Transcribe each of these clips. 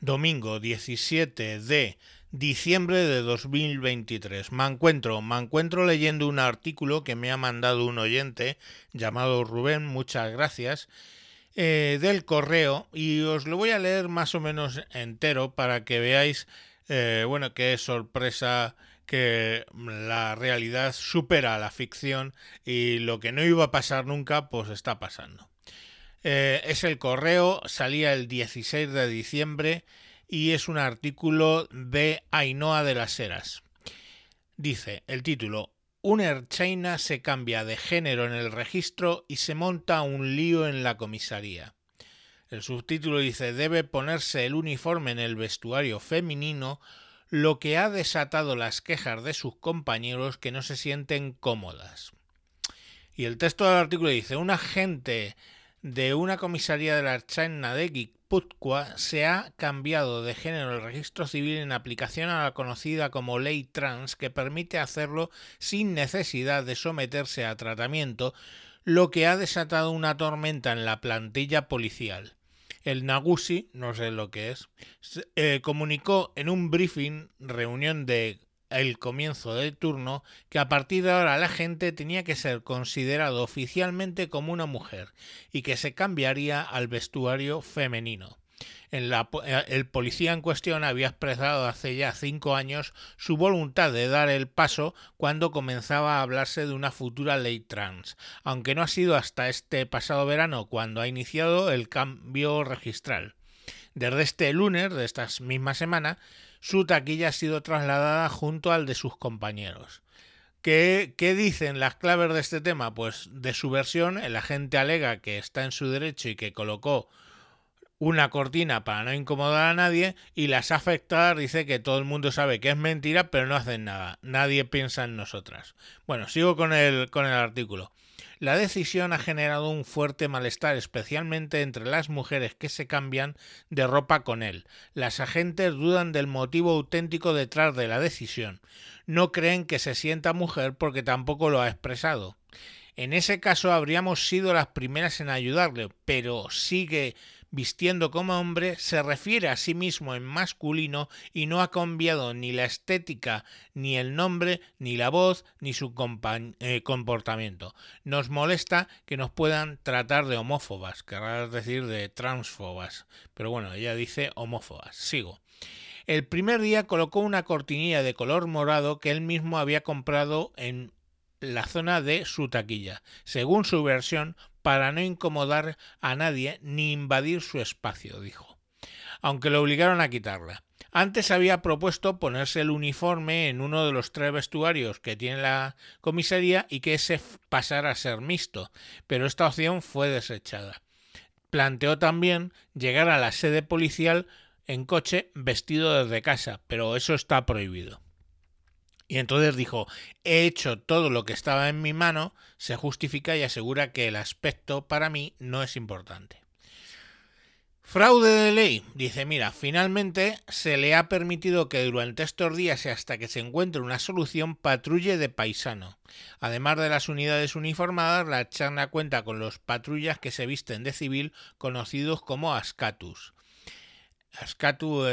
domingo 17 de diciembre de 2023. Me encuentro, me encuentro leyendo un artículo que me ha mandado un oyente llamado Rubén, muchas gracias, eh, del correo y os lo voy a leer más o menos entero para que veáis, eh, bueno, qué sorpresa que la realidad supera a la ficción y lo que no iba a pasar nunca, pues está pasando. Eh, es el correo, salía el 16 de diciembre y es un artículo de Ainhoa de las Heras. Dice el título Uner China se cambia de género en el registro y se monta un lío en la comisaría. El subtítulo dice debe ponerse el uniforme en el vestuario femenino, lo que ha desatado las quejas de sus compañeros que no se sienten cómodas. Y el texto del artículo dice un agente de una comisaría de la China de Guipúzcoa se ha cambiado de género el registro civil en aplicación a la conocida como ley trans que permite hacerlo sin necesidad de someterse a tratamiento, lo que ha desatado una tormenta en la plantilla policial. El Nagusi, no sé lo que es, eh, comunicó en un briefing, reunión de el comienzo del turno que a partir de ahora la gente tenía que ser considerado oficialmente como una mujer y que se cambiaría al vestuario femenino. Eh, el policía en cuestión había expresado hace ya cinco años su voluntad de dar el paso cuando comenzaba a hablarse de una futura ley trans, aunque no ha sido hasta este pasado verano cuando ha iniciado el cambio registral. Desde este lunes de esta misma semana, su taquilla ha sido trasladada junto al de sus compañeros. ¿Qué, ¿Qué, dicen las claves de este tema? Pues de su versión, el agente alega que está en su derecho y que colocó una cortina para no incomodar a nadie y las afectadas dice que todo el mundo sabe que es mentira pero no hacen nada. Nadie piensa en nosotras. Bueno, sigo con el, con el artículo. La decisión ha generado un fuerte malestar, especialmente entre las mujeres que se cambian de ropa con él. Las agentes dudan del motivo auténtico detrás de la decisión. No creen que se sienta mujer porque tampoco lo ha expresado. En ese caso habríamos sido las primeras en ayudarle, pero sigue vistiendo como hombre, se refiere a sí mismo en masculino y no ha cambiado ni la estética, ni el nombre, ni la voz, ni su eh, comportamiento. Nos molesta que nos puedan tratar de homófobas, querrá decir de transfobas, pero bueno, ella dice homófobas. Sigo. El primer día colocó una cortinilla de color morado que él mismo había comprado en la zona de su taquilla. Según su versión, para no incomodar a nadie ni invadir su espacio, dijo, aunque lo obligaron a quitarla. Antes había propuesto ponerse el uniforme en uno de los tres vestuarios que tiene la comisaría y que ese pasara a ser mixto, pero esta opción fue desechada. Planteó también llegar a la sede policial en coche vestido desde casa, pero eso está prohibido. Y entonces dijo, he hecho todo lo que estaba en mi mano, se justifica y asegura que el aspecto para mí no es importante. Fraude de ley. Dice, mira, finalmente se le ha permitido que durante estos días y hasta que se encuentre una solución patrulle de paisano. Además de las unidades uniformadas, la charna cuenta con los patrullas que se visten de civil conocidos como ascatus. Ascatu,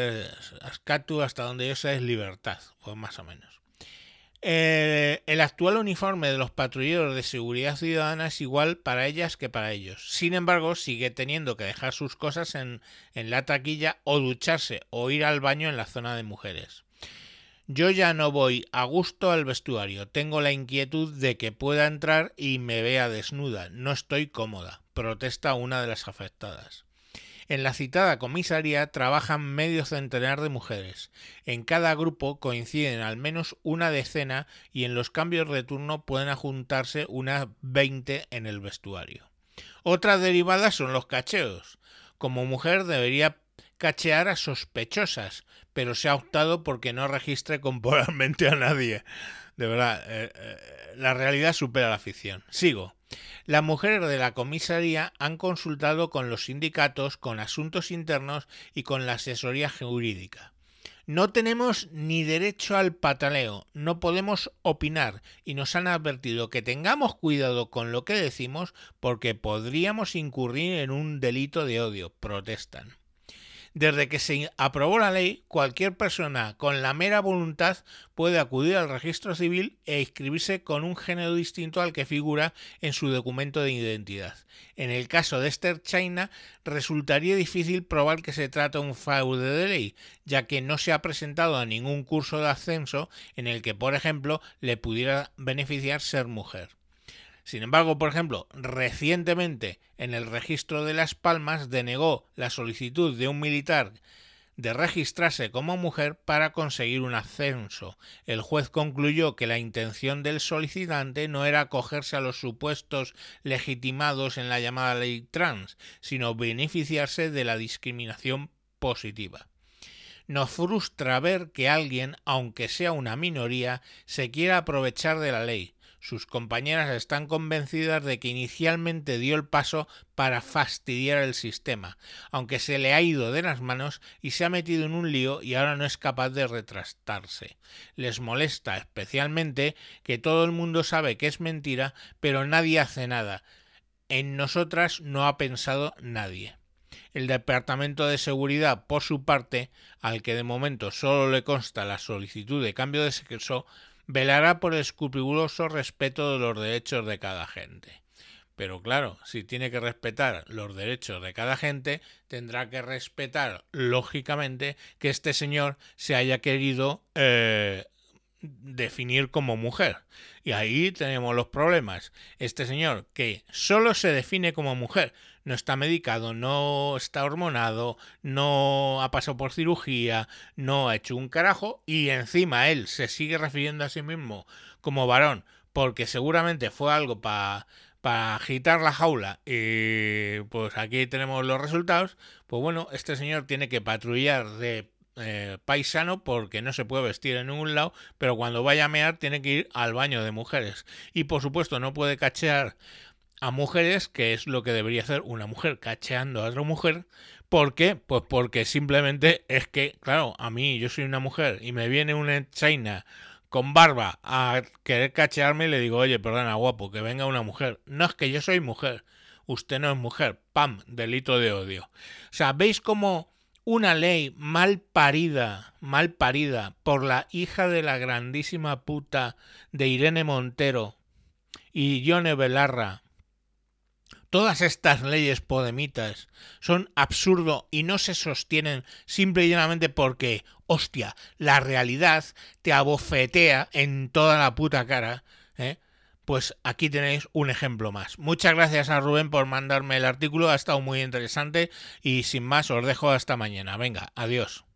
ascatu hasta donde yo sé es libertad, pues más o menos. Eh, el actual uniforme de los patrulleros de seguridad ciudadana es igual para ellas que para ellos. Sin embargo, sigue teniendo que dejar sus cosas en, en la taquilla o ducharse o ir al baño en la zona de mujeres. Yo ya no voy a gusto al vestuario. Tengo la inquietud de que pueda entrar y me vea desnuda. No estoy cómoda, protesta una de las afectadas. En la citada comisaría trabajan medio centenar de mujeres. En cada grupo coinciden al menos una decena y en los cambios de turno pueden juntarse unas 20 en el vestuario. Otras derivadas son los cacheos. Como mujer debería cachear a sospechosas, pero se ha optado porque no registre corporalmente a nadie. De verdad, eh, eh, la realidad supera la ficción. Sigo. Las mujeres de la comisaría han consultado con los sindicatos, con asuntos internos y con la asesoría jurídica. No tenemos ni derecho al pataleo, no podemos opinar y nos han advertido que tengamos cuidado con lo que decimos porque podríamos incurrir en un delito de odio, protestan. Desde que se aprobó la ley, cualquier persona con la mera voluntad puede acudir al registro civil e inscribirse con un género distinto al que figura en su documento de identidad. En el caso de Esther China, resultaría difícil probar que se trata de un fraude de ley, ya que no se ha presentado a ningún curso de ascenso en el que, por ejemplo, le pudiera beneficiar ser mujer. Sin embargo, por ejemplo, recientemente en el registro de Las Palmas denegó la solicitud de un militar de registrarse como mujer para conseguir un ascenso. El juez concluyó que la intención del solicitante no era acogerse a los supuestos legitimados en la llamada ley trans, sino beneficiarse de la discriminación positiva. Nos frustra ver que alguien, aunque sea una minoría, se quiera aprovechar de la ley, sus compañeras están convencidas de que inicialmente dio el paso para fastidiar el sistema, aunque se le ha ido de las manos y se ha metido en un lío y ahora no es capaz de retrastarse. Les molesta especialmente que todo el mundo sabe que es mentira, pero nadie hace nada. En nosotras no ha pensado nadie. El Departamento de Seguridad, por su parte, al que de momento solo le consta la solicitud de cambio de sexo, velará por el escrupuloso respeto de los derechos de cada gente. Pero claro, si tiene que respetar los derechos de cada gente, tendrá que respetar, lógicamente, que este señor se haya querido eh, definir como mujer. Y ahí tenemos los problemas. Este señor que solo se define como mujer, no está medicado, no está hormonado, no ha pasado por cirugía, no ha hecho un carajo y encima él se sigue refiriendo a sí mismo como varón porque seguramente fue algo para agitar la jaula y pues aquí tenemos los resultados, pues bueno, este señor tiene que patrullar de eh, paisano porque no se puede vestir en ningún lado, pero cuando vaya a mear tiene que ir al baño de mujeres. Y por supuesto no puede cachear a mujeres, que es lo que debería hacer una mujer cacheando a otra mujer. ¿Por qué? Pues porque simplemente es que, claro, a mí yo soy una mujer y me viene una china con barba a querer cachearme y le digo, oye, perdona, guapo, que venga una mujer. No es que yo soy mujer, usted no es mujer. ¡Pam! Delito de odio. O sea, ¿veis cómo una ley mal parida, mal parida por la hija de la grandísima puta de Irene Montero y Yone Belarra Todas estas leyes podemitas son absurdo y no se sostienen simple y llanamente porque, hostia, la realidad te abofetea en toda la puta cara, ¿eh? Pues aquí tenéis un ejemplo más. Muchas gracias a Rubén por mandarme el artículo, ha estado muy interesante y sin más os dejo hasta mañana. Venga, adiós.